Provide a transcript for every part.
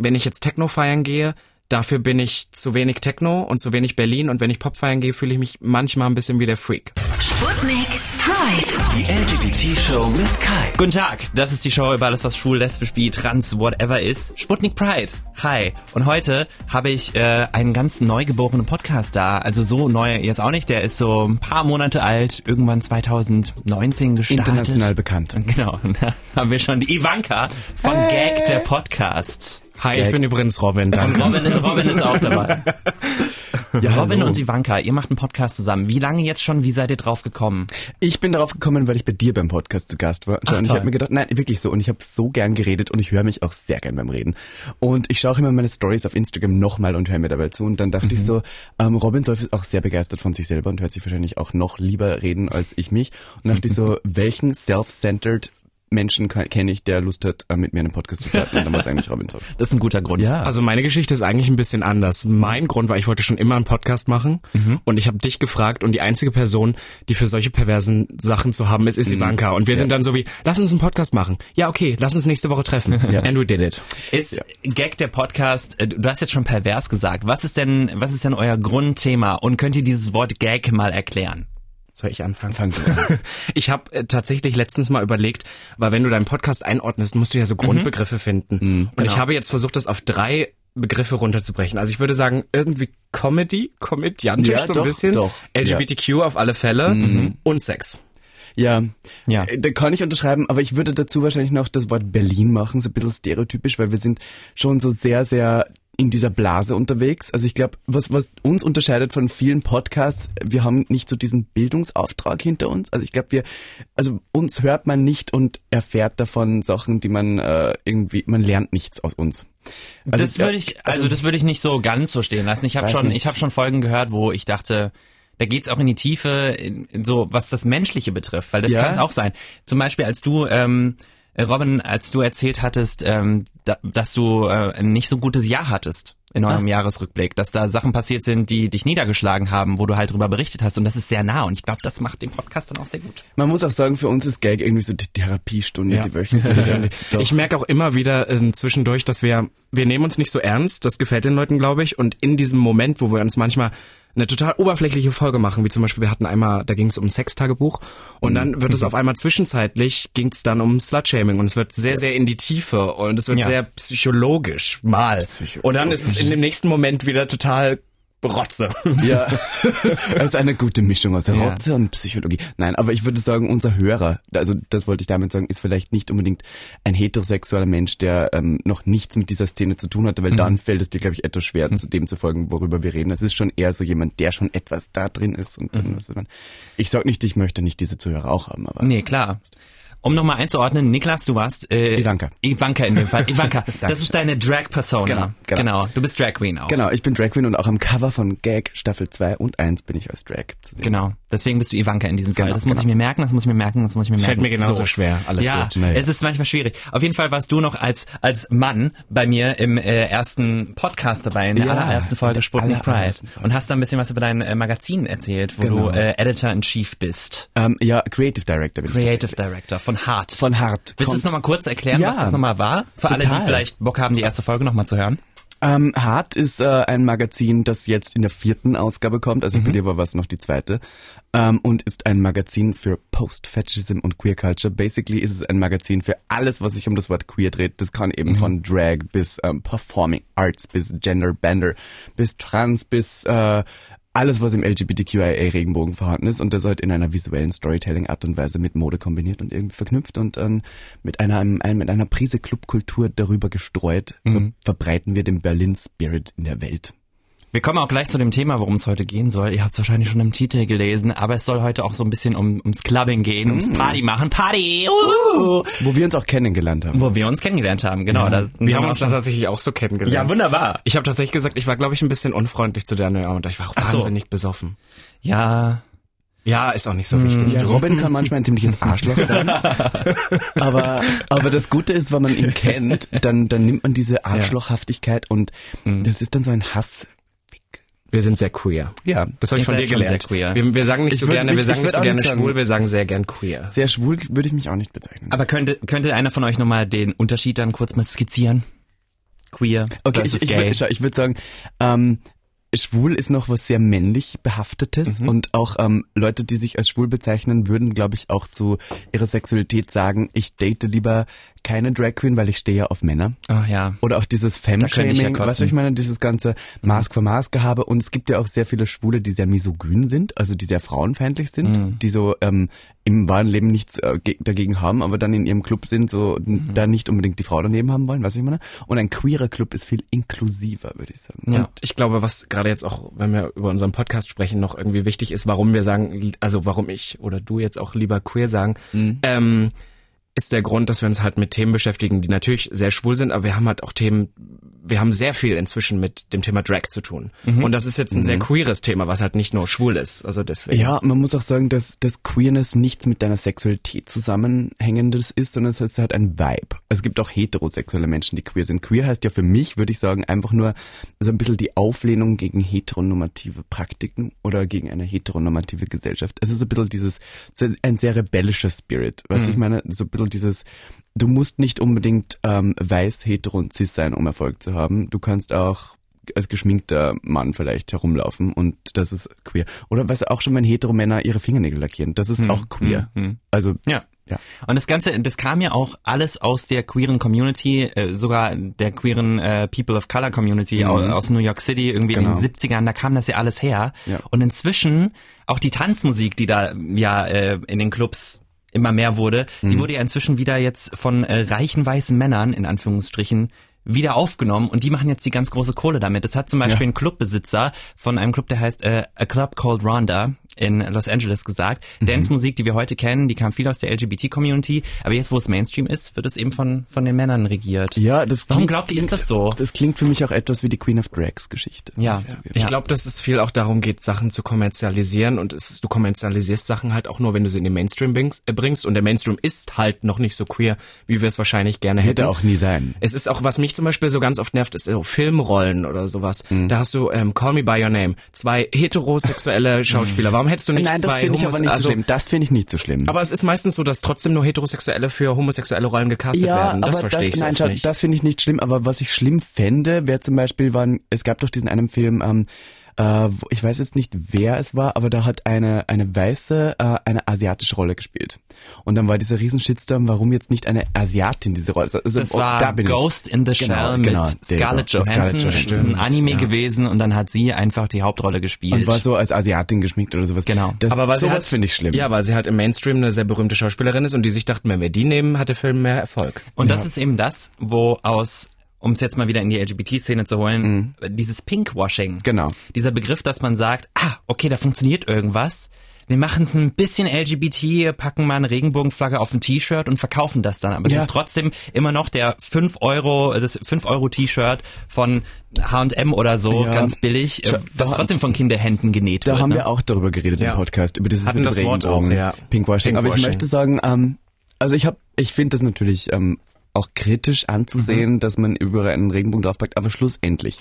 wenn ich jetzt Techno feiern gehe, dafür bin ich zu wenig Techno und zu wenig Berlin und wenn ich Pop feiern gehe, fühle ich mich manchmal ein bisschen wie der Freak. Sputnik Pride. Die LGBT-Show mit Kai. Guten Tag, das ist die Show über alles, was schwul, lesbisch, bi, trans, whatever ist. Sputnik Pride. Hi. Und heute habe ich äh, einen ganz neugeborenen Podcast da. Also so neu jetzt auch nicht. Der ist so ein paar Monate alt, irgendwann 2019 gestartet. International bekannt. Genau. Da haben wir schon die Ivanka von hey. Gag, der Podcast. Hi, Gag. ich bin übrigens Robin. Danke. Robin, Robin ist auch dabei. Ja, Robin hallo. und Ivanka, ihr macht einen Podcast zusammen. Wie lange jetzt schon? Wie seid ihr drauf gekommen? Ich bin darauf gekommen, weil ich bei dir beim Podcast zu Gast war. Ach, und ich habe mir gedacht, nein, wirklich so. Und ich habe so gern geredet und ich höre mich auch sehr gern beim Reden. Und ich schaue immer meine Stories auf Instagram nochmal und höre mir dabei zu. Und dann dachte mhm. ich so, ähm, Robin soll auch sehr begeistert von sich selber und hört sich wahrscheinlich auch noch lieber reden als ich mich. Und dachte ich so, welchen self-centered Menschen kenne ich, der Lust hat, äh, mit mir einen Podcast zu starten. Und dann war es eigentlich Robin Top. Das ist ein guter Grund. Ja. Also meine Geschichte ist eigentlich ein bisschen anders. Mein Grund war, ich wollte schon immer einen Podcast machen mhm. und ich habe dich gefragt und die einzige Person, die für solche perversen Sachen zu haben ist, ist mhm. Ivanka. Und wir ja. sind dann so wie, lass uns einen Podcast machen. Ja, okay, lass uns nächste Woche treffen. ja. And we did it. Ist ja. Gag der Podcast, äh, du hast jetzt schon pervers gesagt. Was ist denn, was ist denn euer Grundthema? Und könnt ihr dieses Wort Gag mal erklären? Soll ich anfangen? Fang du an. ich habe äh, tatsächlich letztens mal überlegt, weil wenn du deinen Podcast einordnest, musst du ja so mhm. Grundbegriffe mhm. finden. Mhm, und genau. ich habe jetzt versucht, das auf drei Begriffe runterzubrechen. Also ich würde sagen, irgendwie Comedy, komödiantisch ja, so ein doch, bisschen, doch. LGBTQ ja. auf alle Fälle mhm. und Sex. Ja, ja. Äh, da kann ich unterschreiben, aber ich würde dazu wahrscheinlich noch das Wort Berlin machen, so ein bisschen stereotypisch, weil wir sind schon so sehr, sehr in dieser Blase unterwegs. Also ich glaube, was, was uns unterscheidet von vielen Podcasts, wir haben nicht so diesen Bildungsauftrag hinter uns. Also ich glaube, wir, also uns hört man nicht und erfährt davon Sachen, die man äh, irgendwie, man lernt nichts aus uns. Also das würde ich, also, also das würde ich nicht so ganz so stehen lassen. Ich habe schon, nicht. ich habe schon Folgen gehört, wo ich dachte, da geht's auch in die Tiefe, in, in so was das Menschliche betrifft, weil das ja. kann es auch sein. Zum Beispiel, als du ähm, äh, Robin, als du erzählt hattest, ähm, da, dass du äh, ein nicht so gutes Jahr hattest in eurem ah. Jahresrückblick, dass da Sachen passiert sind, die dich niedergeschlagen haben, wo du halt drüber berichtet hast und das ist sehr nah und ich glaube, das macht den Podcast dann auch sehr gut. Man muss auch sagen, für uns ist Gag irgendwie so die Therapiestunde, ja. die wöchentliche. ich merke auch immer wieder äh, zwischendurch, dass wir, wir nehmen uns nicht so ernst, das gefällt den Leuten, glaube ich, und in diesem Moment, wo wir uns manchmal eine total oberflächliche Folge machen, wie zum Beispiel wir hatten einmal, da ging es um Sextagebuch und dann wird es auf einmal zwischenzeitlich ging es dann um Slutshaming und es wird sehr, sehr in die Tiefe und es wird ja. sehr psychologisch mal. Psychologisch. Und dann ist es in dem nächsten Moment wieder total Rotze. Ja, das ist eine gute Mischung aus Rotze ja. und Psychologie. Nein, aber ich würde sagen, unser Hörer, also das wollte ich damit sagen, ist vielleicht nicht unbedingt ein heterosexueller Mensch, der ähm, noch nichts mit dieser Szene zu tun hatte, weil mhm. dann fällt es dir, glaube ich, etwas schwer, mhm. zu dem zu folgen, worüber wir reden. Es ist schon eher so jemand, der schon etwas da drin ist. Und mhm. ich sag nicht, ich möchte nicht diese Zuhörer auch haben, aber. Nee, klar. Um nochmal einzuordnen, Niklas, du warst äh, Ivanka. Ivanka in dem Fall. Ivanka, das ist deine Drag-Persona. Genau, genau, genau. Du bist Drag Queen auch. Genau, ich bin Drag Queen und auch am Cover von Gag Staffel 2 und 1 bin ich als Drag zu sehen. Genau, deswegen bist du Ivanka in diesem Fall. Genau, das muss genau. ich mir merken, das muss ich mir merken, das muss ich mir merken. Fällt mir genauso so. schwer, alles ja, gut. Ja, es ist manchmal schwierig. Auf jeden Fall warst du noch als als Mann bei mir im äh, ersten Podcast dabei, in der ja, allerersten Folge Sputnik Pride. Und hast da ein bisschen was über dein äh, Magazin erzählt, wo genau. du äh, Editor-in-Chief bist. Um, ähm, ja, Creative Director bin Creative Director von Hart. Von Hart. Willst du es nochmal kurz erklären, ja, was das nochmal war? Für total. alle, die vielleicht Bock haben, die erste Folge nochmal zu hören. Ähm, Hart ist äh, ein Magazin, das jetzt in der vierten Ausgabe kommt, also mhm. bei dir war was noch die zweite, ähm, und ist ein Magazin für Post-Fascism und Queer Culture. Basically ist es ein Magazin für alles, was sich um das Wort Queer dreht. Das kann eben mhm. von Drag bis ähm, Performing Arts bis Gender Bender bis Trans bis äh, alles, was im LGBTQIA-Regenbogen vorhanden ist und das halt in einer visuellen Storytelling-Art und Weise mit Mode kombiniert und irgendwie verknüpft und ähm, mit einer ein, mit einer Prise Clubkultur darüber gestreut, mhm. ver verbreiten wir den Berlin Spirit in der Welt. Wir kommen auch gleich zu dem Thema, worum es heute gehen soll. Ihr habt es wahrscheinlich schon im Titel gelesen, aber es soll heute auch so ein bisschen um, ums Clubbing gehen, mm. ums Party machen. Party! Uh! Wo wir uns auch kennengelernt haben. Wo wir uns kennengelernt haben, genau. Ja. wir haben uns das tatsächlich auch so kennengelernt. Ja, wunderbar. Ich habe tatsächlich gesagt, ich war, glaube ich, ein bisschen unfreundlich zu der und ich war auch Ach wahnsinnig so. besoffen. Ja, ja, ist auch nicht so wichtig. Ja, Robin kann manchmal ein ziemliches Arschloch sein. aber, aber das Gute ist, wenn man ihn kennt, dann, dann nimmt man diese Arschlochhaftigkeit und mhm. das ist dann so ein Hass wir sind sehr queer. Ja, das habe ich von dir gelernt. Queer. Wir, wir sagen nicht ich so gerne, wir sagen nicht so gerne schwul, wir sagen sehr gern queer. Sehr schwul würde ich mich auch nicht bezeichnen. Aber könnte könnte einer von euch nochmal den Unterschied dann kurz mal skizzieren? queer okay, ich, ich, ich, ich würde sagen, ähm, schwul ist noch was sehr männlich behaftetes mhm. und auch ähm, Leute, die sich als schwul bezeichnen, würden, glaube ich, auch zu ihrer Sexualität sagen, ich date lieber keine Drag Queen, weil ich stehe ja auf Männer. Ach ja. Oder auch dieses Femme-Shaming, ja was ich meine, dieses ganze Mask für Mask gehabe. Und es gibt ja auch sehr viele Schwule, die sehr misogyn sind, also die sehr frauenfeindlich sind, mhm. die so ähm, im wahren Leben nichts äh, dagegen haben, aber dann in ihrem Club sind, so mhm. da nicht unbedingt die Frau daneben haben wollen, was ich meine. Und ein queerer Club ist viel inklusiver, würde ich sagen. Ja. Und ich glaube, was gerade jetzt auch, wenn wir über unseren Podcast sprechen, noch irgendwie wichtig ist, warum wir sagen, also warum ich oder du jetzt auch lieber queer sagen, mhm. ähm, ist der Grund, dass wir uns halt mit Themen beschäftigen, die natürlich sehr schwul sind, aber wir haben halt auch Themen, wir haben sehr viel inzwischen mit dem Thema Drag zu tun. Mhm. Und das ist jetzt ein mhm. sehr queeres Thema, was halt nicht nur schwul ist. Also deswegen. Ja, man muss auch sagen, dass, dass Queerness nichts mit deiner Sexualität zusammenhängendes ist, sondern es ist halt ein Vibe. Es gibt auch heterosexuelle Menschen, die queer sind. Queer heißt ja für mich, würde ich sagen, einfach nur so ein bisschen die Auflehnung gegen heteronormative Praktiken oder gegen eine heteronormative Gesellschaft. Es ist ein bisschen dieses, ein sehr rebellischer Spirit. Was mhm. ich meine? So ein bisschen dieses, du musst nicht unbedingt ähm, weiß, hetero und cis sein, um Erfolg zu haben. Du kannst auch als geschminkter Mann vielleicht herumlaufen und das ist queer. Oder was auch schon, wenn hetero Männer ihre Fingernägel lackieren, das ist hm, auch queer. Hm, hm. Also ja. Ja. Und das Ganze, das kam ja auch alles aus der queeren Community, äh, sogar der queeren äh, People of Color Community mhm. aus, aus, New York City, irgendwie genau. in den 70ern, genau. da kam das ja alles her. Ja. Und inzwischen auch die Tanzmusik, die da ja äh, in den Clubs immer mehr wurde, mhm. die wurde ja inzwischen wieder jetzt von äh, reichen weißen Männern, in Anführungsstrichen, wieder aufgenommen und die machen jetzt die ganz große Kohle damit. Das hat zum Beispiel ja. ein Clubbesitzer von einem Club, der heißt äh, A Club Called Rhonda in Los Angeles gesagt. Mhm. Dance-Musik, die wir heute kennen, die kam viel aus der LGBT-Community, aber jetzt, wo es Mainstream ist, wird es eben von, von den Männern regiert. Ja, das Warum glaubt ihr, ist das so? Das klingt für mich auch etwas wie die Queen of Drags Geschichte. Ja. Ich, ich glaube, dass es viel auch darum geht, Sachen zu kommerzialisieren und es du kommerzialisierst Sachen halt auch nur, wenn du sie in den Mainstream äh, bringst und der Mainstream ist halt noch nicht so queer, wie wir es wahrscheinlich gerne hätten. Hätte auch nie sein. Es ist auch, was mich zum Beispiel so ganz oft nervt, ist so Filmrollen oder sowas. Mhm. Da hast du ähm, Call Me By Your Name, zwei heterosexuelle Schauspieler. Warum hättest du nicht Nein, zwei finde ich aber nicht also, so schlimm. Das finde ich nicht so schlimm. Aber es ist meistens so, dass trotzdem nur Heterosexuelle für homosexuelle Rollen gecastet ja, werden. Das verstehe ich nein, so nicht. Das finde ich nicht schlimm. Aber was ich schlimm fände, wäre zum Beispiel, waren, es gab doch diesen einen Film, ähm, äh, ich weiß jetzt nicht, wer es war, aber da hat eine, eine weiße äh, eine asiatische Rolle gespielt. Und dann war dieser riesen Shitstorm, warum jetzt nicht eine Asiatin diese Rolle? Also, das war da Ghost ich. in the Shell genau, mit genau, Scarlett Johansson. Das ist ein Anime ja. gewesen und dann hat sie einfach die Hauptrolle gespielt. Und war so als Asiatin geschminkt oder sowas. Genau. Das, aber weil sowas halt, finde ich schlimm. Ja, weil sie halt im Mainstream eine sehr berühmte Schauspielerin ist und die sich dachten, wenn wir die nehmen, hat der Film mehr Erfolg. Und ja. das ist eben das, wo aus um es jetzt mal wieder in die LGBT-Szene zu holen, mhm. dieses Pinkwashing. Genau. Dieser Begriff, dass man sagt, ah, okay, da funktioniert irgendwas. Wir machen es ein bisschen LGBT, packen mal eine Regenbogenflagge auf ein T-Shirt und verkaufen das dann. Aber ja. es ist trotzdem immer noch der 5 Euro, das 5 Euro T-Shirt von H&M oder so, ja. ganz billig, äh, das trotzdem von Kinderhänden genäht da wird. Da haben ne? wir auch darüber geredet ja. im Podcast, über dieses Hatten das Wort auch, ja. Pinkwashing. Pinkwashing. Aber ich möchte sagen, ähm, also ich habe, ich finde das natürlich ähm, auch kritisch anzusehen, mhm. dass man über einen Regenbogen draufpackt, aber schlussendlich.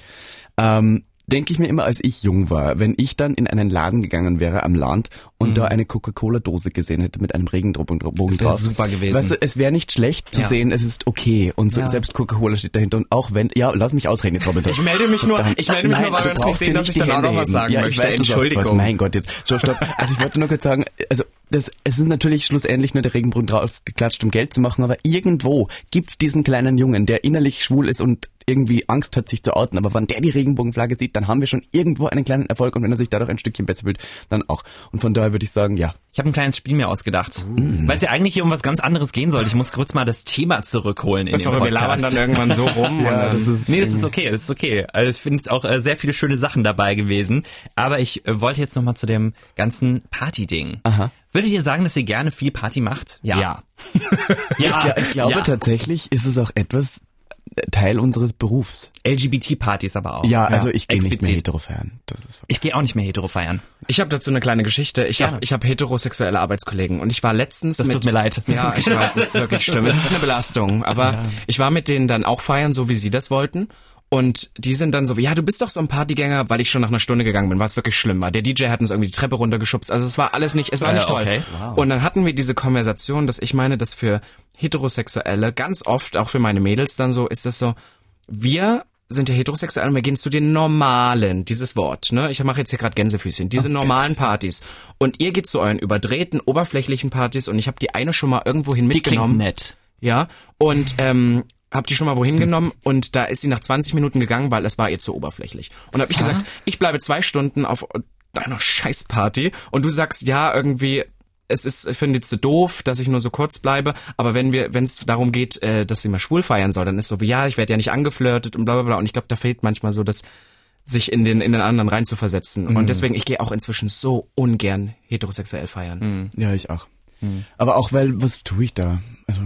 Ähm, denke ich mir immer, als ich jung war, wenn ich dann in einen Laden gegangen wäre am Land und mhm. da eine Coca-Cola-Dose gesehen hätte mit einem Regenbogen drauf. Das wäre super gewesen. Weißt du, es wäre nicht schlecht zu ja. sehen, es ist okay und so, ja. selbst Coca-Cola steht dahinter und auch wenn, ja, lass mich ausreden jetzt, Robin. Ich melde mich nur, ich melde mich nur, weil wir uns nicht sehen, dass ich dann auch noch was sagen ja, möchte. Ich weiß, Entschuldigung. Was, mein Gott, jetzt, stopp, stopp. Also ich wollte nur kurz sagen, also das, es ist natürlich schlussendlich nur der Regenbogen drauf geklatscht, um Geld zu machen, aber irgendwo gibt's diesen kleinen Jungen, der innerlich schwul ist und irgendwie Angst hat, sich zu outen. Aber wenn der die Regenbogenflagge sieht, dann haben wir schon irgendwo einen kleinen Erfolg und wenn er sich dadurch ein Stückchen besser fühlt, dann auch. Und von daher würde ich sagen, ja. Ich habe ein kleines Spiel mir ausgedacht, mm. weil es ja eigentlich hier um was ganz anderes gehen soll. Ich muss kurz mal das Thema zurückholen in den Wir labern dann irgendwann so rum. ja, das ist nee, das ist okay, das ist okay. Also ich finde auch äh, sehr viele schöne Sachen dabei gewesen. Aber ich äh, wollte jetzt noch mal zu dem ganzen Party-Ding. Aha. Würdet ihr sagen, dass ihr gerne viel Party macht? Ja. Ja. ja. Ich, ich glaube ja. tatsächlich ist es auch etwas, Teil unseres Berufs. LGBT-Partys aber auch. Ja, also ich gehe nicht mehr hetero feiern. Das ist ich gehe auch nicht mehr hetero feiern. Ich habe dazu eine kleine Geschichte. Ich habe ich hab heterosexuelle Arbeitskollegen und ich war letztens Das mit, tut mir leid. Ja, ich weiß, es ist wirklich schlimm. Es ist eine Belastung, aber ja. ich war mit denen dann auch feiern, so wie sie das wollten und die sind dann so wie, ja, du bist doch so ein Partygänger, weil ich schon nach einer Stunde gegangen bin, was wirklich schlimm war. Der DJ hat uns irgendwie die Treppe runtergeschubst. Also es war alles nicht, es war nicht äh, toll. Okay. Wow. Und dann hatten wir diese Konversation, dass ich meine, dass für Heterosexuelle ganz oft, auch für meine Mädels dann so, ist das so, wir sind ja heterosexuell und wir gehen zu den normalen, dieses Wort, ne? Ich mache jetzt hier gerade Gänsefüßchen, diese normalen Partys. Und ihr geht zu euren überdrehten, oberflächlichen Partys und ich habe die eine schon mal irgendwohin mitgenommen. Die nett. Ja, und ähm, hab die schon mal wohin genommen und da ist sie nach 20 Minuten gegangen, weil es war ihr zu oberflächlich. Und hab ich gesagt, ich bleibe zwei Stunden auf deiner Scheißparty und du sagst, ja, irgendwie, es ist, ich finde es doof, dass ich nur so kurz bleibe, aber wenn wir, wenn es darum geht, äh, dass sie mal schwul feiern soll, dann ist so wie, ja, ich werde ja nicht angeflirtet und bla bla bla. Und ich glaube, da fehlt manchmal so das, sich in den, in den anderen reinzuversetzen. Mhm. Und deswegen, ich gehe auch inzwischen so ungern heterosexuell feiern. Mhm. Ja, ich auch. Mhm. Aber auch weil, was tue ich da? Also.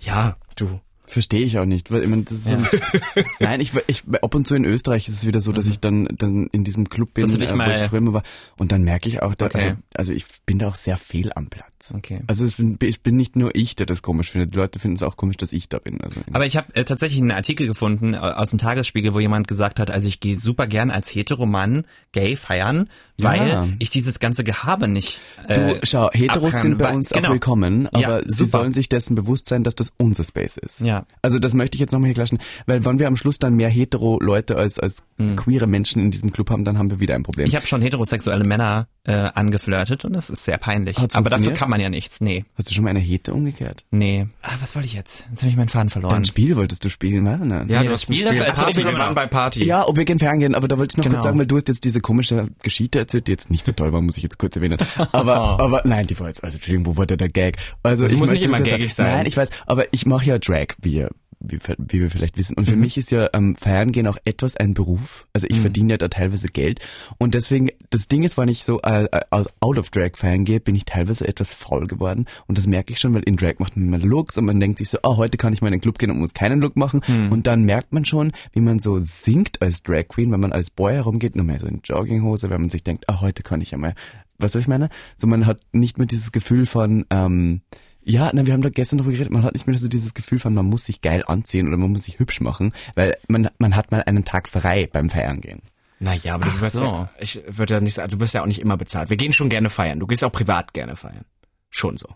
Ja, du. Verstehe ich auch nicht, weil ich meine, das ist ja. ein, Nein, ich, ich ab und zu in Österreich ist es wieder so, dass ich dann dann in diesem Club bin, dass du dich äh, mal, wo ich früher immer war und dann merke ich auch, da, okay. also, also ich bin da auch sehr fehl am Platz. Okay. Also es, es bin nicht nur ich, der das komisch findet, die Leute finden es auch komisch, dass ich da bin. Also Aber ich habe äh, tatsächlich einen Artikel gefunden äh, aus dem Tagesspiegel, wo jemand gesagt hat, also ich gehe super gern als Heteroman gay feiern, weil ja. ich dieses ganze Gehabe nicht. Äh, du schau, Heteros abkann, sind bei uns genau. auch willkommen, aber ja, sie sollen sich dessen bewusst sein, dass das unser Space ist. Ja. Also das möchte ich jetzt nochmal hier klatschen, weil wenn wir am Schluss dann mehr hetero-Leute als, als mhm. queere Menschen in diesem Club haben, dann haben wir wieder ein Problem. Ich habe schon heterosexuelle Männer äh, angeflirtet und das ist sehr peinlich. Hat's Aber dafür kann man ja nichts, nee. Hast du schon mal eine Hete umgekehrt? Nee. Ah, was wollte ich jetzt? Jetzt habe ich meinen Faden verloren. Ein Spiel wolltest du spielen, was denn? Ja, nee, du hast Spiel, das Spiel. Party, wir waren bei Party. Ja, ob wir gern ferngehen, aber da wollte ich noch genau. kurz sagen, weil du hast jetzt diese komische Geschichte erzählt, die jetzt nicht so toll war, muss ich jetzt kurz erwähnen. Aber, aber nein, die war jetzt, also Entschuldigung, wo war der, der Gag? Also, also ich muss nicht immer gaggig sein. Nein, ich weiß, aber ich mache ja Drag, wie ihr wie, wie wir vielleicht wissen. Und für mhm. mich ist ja ähm, Feiern gehen auch etwas ein Beruf. Also ich mhm. verdiene ja da teilweise Geld. Und deswegen, das Ding ist, wenn ich so äh, äh out of Drag feiern gehe, bin ich teilweise etwas faul geworden. Und das merke ich schon, weil in Drag macht man immer Looks und man denkt sich so, oh, heute kann ich mal in den Club gehen und muss keinen Look machen. Mhm. Und dann merkt man schon, wie man so singt als Drag Queen, wenn man als Boy herumgeht, nur mehr so in Jogginghose, wenn man sich denkt, ah, oh, heute kann ich ja mal, was soll ich meine? So man hat nicht mehr dieses Gefühl von, ähm, ja, na, wir haben da gestern darüber geredet, man hat nicht mehr so dieses Gefühl von, man muss sich geil anziehen oder man muss sich hübsch machen, weil man, man hat mal einen Tag frei beim Feiern gehen. Naja, aber du wirst so. ja, ich würde ja nicht sagen, du bist ja auch nicht immer bezahlt. Wir gehen schon gerne feiern. Du gehst auch privat gerne feiern. Schon so.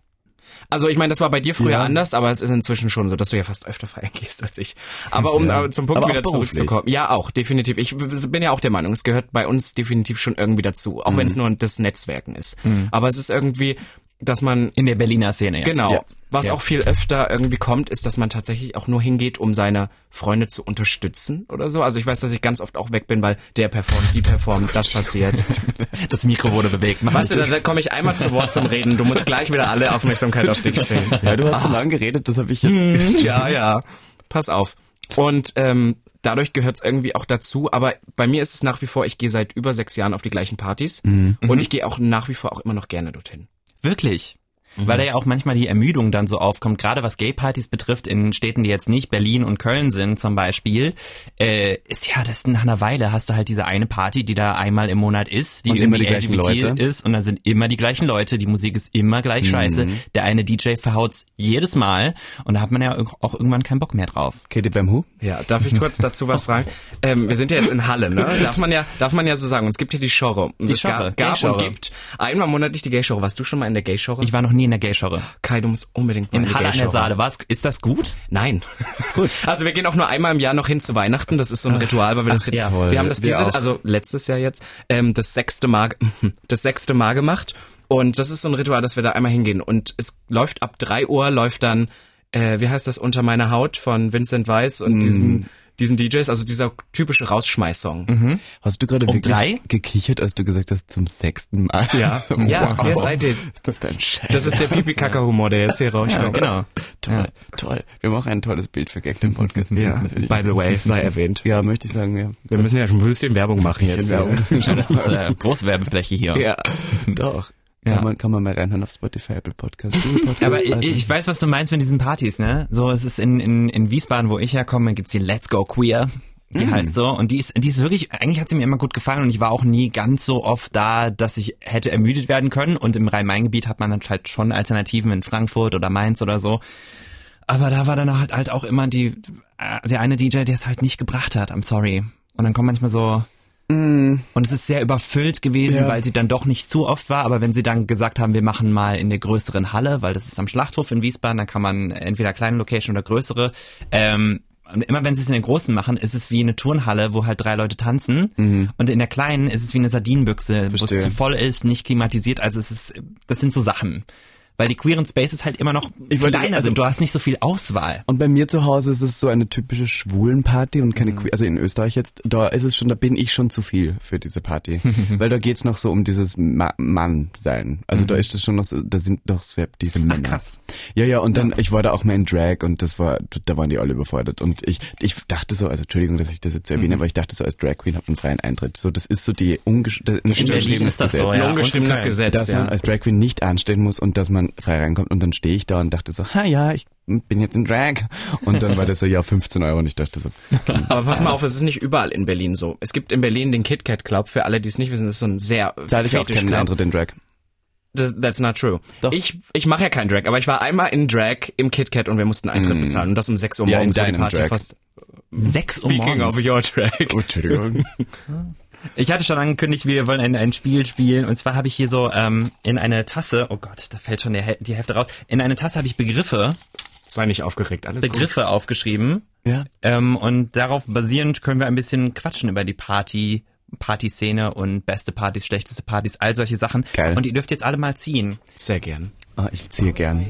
Also ich meine, das war bei dir früher ja. anders, aber es ist inzwischen schon so, dass du ja fast öfter feiern gehst als ich. Aber um ja. zum Punkt aber wieder zurückzukommen. Ja, auch, definitiv. Ich bin ja auch der Meinung, es gehört bei uns definitiv schon irgendwie dazu, auch mhm. wenn es nur das Netzwerken ist. Mhm. Aber es ist irgendwie, dass man in der Berliner Szene jetzt. Genau. Ja. Was ja. auch viel öfter irgendwie kommt, ist, dass man tatsächlich auch nur hingeht, um seine Freunde zu unterstützen oder so. Also ich weiß, dass ich ganz oft auch weg bin, weil der performt, die performt, das passiert. Das Mikro wurde bewegt. Weißt du, da, da komme ich einmal zu Wort zum Reden. Du musst gleich wieder alle Aufmerksamkeit auf dich ziehen. Ja, du hast so lange geredet, das habe ich jetzt. Hm, ja, ja. Pass auf. Und ähm, dadurch gehört es irgendwie auch dazu. Aber bei mir ist es nach wie vor, ich gehe seit über sechs Jahren auf die gleichen Partys mhm. und mhm. ich gehe auch nach wie vor auch immer noch gerne dorthin. Wirklich? Mhm. Weil da ja auch manchmal die Ermüdung dann so aufkommt, gerade was Gay-Partys betrifft, in Städten, die jetzt nicht Berlin und Köln sind zum Beispiel, äh, ist ja, das nach einer Weile hast du halt diese eine Party, die da einmal im Monat ist, die und irgendwie die LGBT Leute. ist und da sind immer die gleichen Leute, die Musik ist immer gleich mhm. scheiße, der eine DJ verhaut's jedes Mal und da hat man ja auch irgendwann keinen Bock mehr drauf. Katie Who? Ja, darf ich kurz dazu was fragen? Ähm, wir sind ja jetzt in Halle, ne? Darf man ja, darf man ja so sagen. Und es gibt hier die Genre. Die Genre. Gab, gab und gibt einmal monatlich die Gay-Genre. Warst du schon mal in der Gay-Genre? Ich war noch nie in der Gay-Genre. Kai, du musst unbedingt mal In Halle an der Saale. Was? Ist das gut? Nein. gut. Also wir gehen auch nur einmal im Jahr noch hin zu Weihnachten. Das ist so ein Ritual, weil wir das Ach, jetzt, ja, wir haben das diese, also letztes Jahr jetzt, ähm, das sechste Mal, das sechste Mal gemacht. Und das ist so ein Ritual, dass wir da einmal hingehen. Und es läuft ab drei Uhr, läuft dann, äh, wie heißt das, Unter meiner Haut von Vincent Weiss und mm. diesen diesen DJs, also dieser typische Rausschmeißsong. Mhm. Hast du gerade um wirklich drei? gekichert, als du gesagt hast, zum sechsten Mal? Ja, wow. ja, yes, I did. Ist das dein Scheiß? Das ist der Pipi-Kaka-Humor, der jetzt hier rauskommt. Ja, genau. Toll, ja. toll. Wir machen ein tolles Bild für Gag, den Podcast. Ja, by the way, sei erwähnt. Ja, möchte ich sagen, ja. Wir müssen ja schon ein bisschen Werbung machen jetzt. Werbung. Ja, das ist äh, Großwerbefläche hier. Ja, doch. Ja. Kann, man, kann man mal reinhören auf Spotify, Apple Podcast, Podcast Aber ich, ich weiß, was du meinst mit diesen Partys, ne? So, es ist in, in, in Wiesbaden, wo ich herkomme, gibt's die Let's Go Queer. Die mm. heißt so. Und die ist, die ist wirklich, eigentlich hat sie mir immer gut gefallen und ich war auch nie ganz so oft da, dass ich hätte ermüdet werden können. Und im Rhein-Main-Gebiet hat man halt schon Alternativen in Frankfurt oder Mainz oder so. Aber da war dann halt, halt auch immer die, äh, der eine DJ, der es halt nicht gebracht hat. I'm sorry. Und dann kommt manchmal so, Mm. Und es ist sehr überfüllt gewesen, ja. weil sie dann doch nicht zu oft war. Aber wenn sie dann gesagt haben, wir machen mal in der größeren Halle, weil das ist am Schlachthof in Wiesbaden, dann kann man entweder kleine Location oder größere, ähm, immer wenn sie es in den großen machen, ist es wie eine Turnhalle, wo halt drei Leute tanzen. Mhm. Und in der kleinen ist es wie eine Sardinenbüchse, wo es zu voll ist, nicht klimatisiert. Also es ist, das sind so Sachen weil die queeren Spaces halt immer noch ich wollte, kleiner also, sind. Du hast nicht so viel Auswahl. Und bei mir zu Hause ist es so eine typische Schwulenparty und keine mhm. queer, also in Österreich jetzt, da ist es schon, da bin ich schon zu viel für diese Party. weil da geht's noch so um dieses Ma Mann sein. Also mhm. da ist es schon noch so, da sind doch sehr diese Männer. Ach, krass. Ja, ja, und dann, ja. ich war da auch mal in Drag und das war, da waren die alle überfordert. Und ich, ich dachte so, also Entschuldigung, dass ich das jetzt erwähne, mhm. aber ich dachte so, als Drag Queen hat man freien Eintritt. So, das ist so die ungeschriebenes Gesetz. So, ja. ungeschriebenes Gesetz. Dass ja. man als Drag Queen nicht anstehen muss und dass man frei reinkommt und dann stehe ich da und dachte so, ha ja, ich bin jetzt in Drag. Und dann war das so, ja, 15 Euro und ich dachte so, Aber pass mal auf, es ist nicht überall in Berlin so. Es gibt in Berlin den KitKat Club, für alle, die es nicht wissen, das ist so ein sehr Zahle ich auch keinen Eintritt in Drag. That's not true. Doch. Ich, ich mache ja keinen Drag, aber ich war einmal in Drag im KitKat und wir mussten Eintritt mm. bezahlen und das um 6 Uhr morgens ja, in deinem Drag. fast 6 Uhr Speaking morgens. of your Drag. Oh, Entschuldigung. Ich hatte schon angekündigt, wir wollen ein, ein Spiel spielen. Und zwar habe ich hier so ähm, in eine Tasse, oh Gott, da fällt schon die, die Hälfte raus. In eine Tasse habe ich Begriffe. Sei nicht aufgeregt, alles Begriffe gut. aufgeschrieben. Ja. Ähm, und darauf basierend können wir ein bisschen quatschen über die Party, Partyszene und beste Partys, schlechteste Partys, all solche Sachen. Geil. Und ihr dürft jetzt alle mal ziehen. Sehr gern. Ah, ich ziehe gern.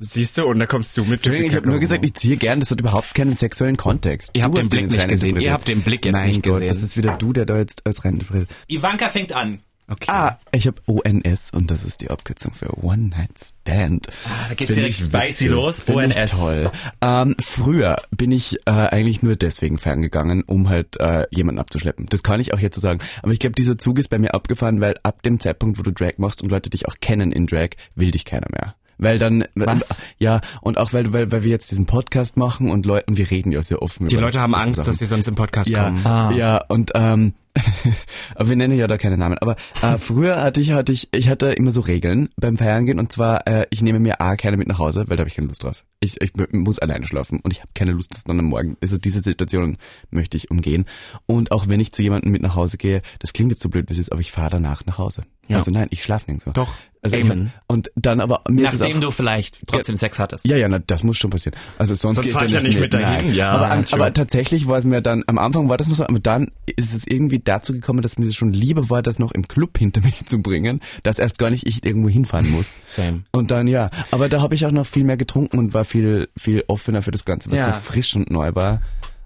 Siehst du, und da kommst du mit. Ich habe nur gesagt, ich ziehe gern, das hat überhaupt keinen sexuellen Kontext. Ihr habt den Blick nicht gesehen. Ihr habt den Blick jetzt mein nicht Gott, gesehen. das ist wieder du, der da jetzt als reintritt. Ivanka fängt an. Okay. Ah, ich habe ONS und das ist die Abkürzung für One Night Stand. Ah, da geht's Find direkt spicy los. Find ONS. toll. Ähm, früher bin ich äh, eigentlich nur deswegen ferngegangen, um halt äh, jemanden abzuschleppen. Das kann ich auch jetzt so sagen. Aber ich glaube, dieser Zug ist bei mir abgefahren, weil ab dem Zeitpunkt, wo du Drag machst und Leute dich auch kennen in Drag, will dich keiner mehr weil dann Was? ja und auch weil weil weil wir jetzt diesen Podcast machen und Leuten wir reden ja sehr offen die Leute haben Angst Sachen. dass sie sonst im Podcast ja, kommen ah. ja und ähm, aber wir nennen ja da keine Namen. Aber äh, früher hatte ich, hatte ich, ich hatte immer so Regeln beim Feiern gehen und zwar, äh, ich nehme mir A keine mit nach Hause, weil da habe ich keine Lust drauf. Ich, ich muss alleine schlafen und ich habe keine Lust, dass dann am Morgen. Also diese Situation möchte ich umgehen. Und auch wenn ich zu jemandem mit nach Hause gehe, das klingt jetzt so blöd, wie es ist, aber ich fahre danach nach Hause. Ja. Also nein, ich schlafe nirgendwo. Doch. Also Amen. Hab, und dann aber mir nachdem auch, du vielleicht trotzdem ja, Sex hattest. Ja, ja, na, das muss schon passieren. Also sonst, sonst fahr ich ja nicht mit, mit dahin. Ja, aber, an, aber tatsächlich war es mir dann am Anfang war das noch so, aber dann ist es irgendwie dazu gekommen, dass mir schon lieber war, das noch im Club hinter mich zu bringen, dass erst gar nicht ich irgendwo hinfahren muss. Same. Und dann ja, aber da habe ich auch noch viel mehr getrunken und war viel viel offener für das Ganze, was ja. so frisch und neu war.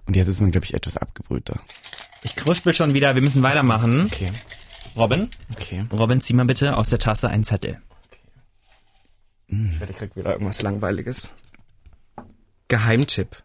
Und jetzt ist man glaube ich etwas abgebrühter. Ich kruspel schon wieder, wir müssen weitermachen. Okay. Robin? Okay. Robin, zieh mal bitte aus der Tasse einen Zettel. Okay. Ich werde krieg wieder irgendwas Langweiliges. Geheimtipp.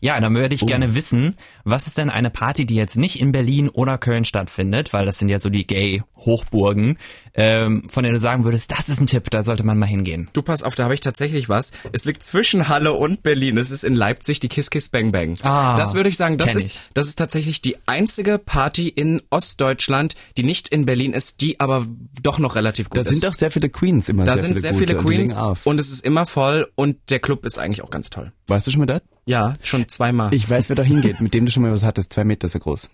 Ja, dann würde ich oh. gerne wissen, was ist denn eine Party, die jetzt nicht in Berlin oder Köln stattfindet, weil das sind ja so die Gay-Hochburgen, ähm, von denen du sagen würdest, das ist ein Tipp, da sollte man mal hingehen. Du pass auf, da habe ich tatsächlich was. Es liegt zwischen Halle und Berlin. Es ist in Leipzig die Kiss Kiss Bang Bang. Ah, das würde ich sagen, das ist, ich. das ist tatsächlich die einzige Party in Ostdeutschland, die nicht in Berlin ist, die aber doch noch relativ gut da ist. Da sind auch sehr viele Queens immer. Da sehr sind viele sehr gute viele Queens und, und es ist immer voll und der Club ist eigentlich auch ganz toll. Warst du schon mal da? Ja, schon zweimal. Ich weiß, wer da hingeht, mit dem du schon mal was hattest. Zwei Meter ist er groß.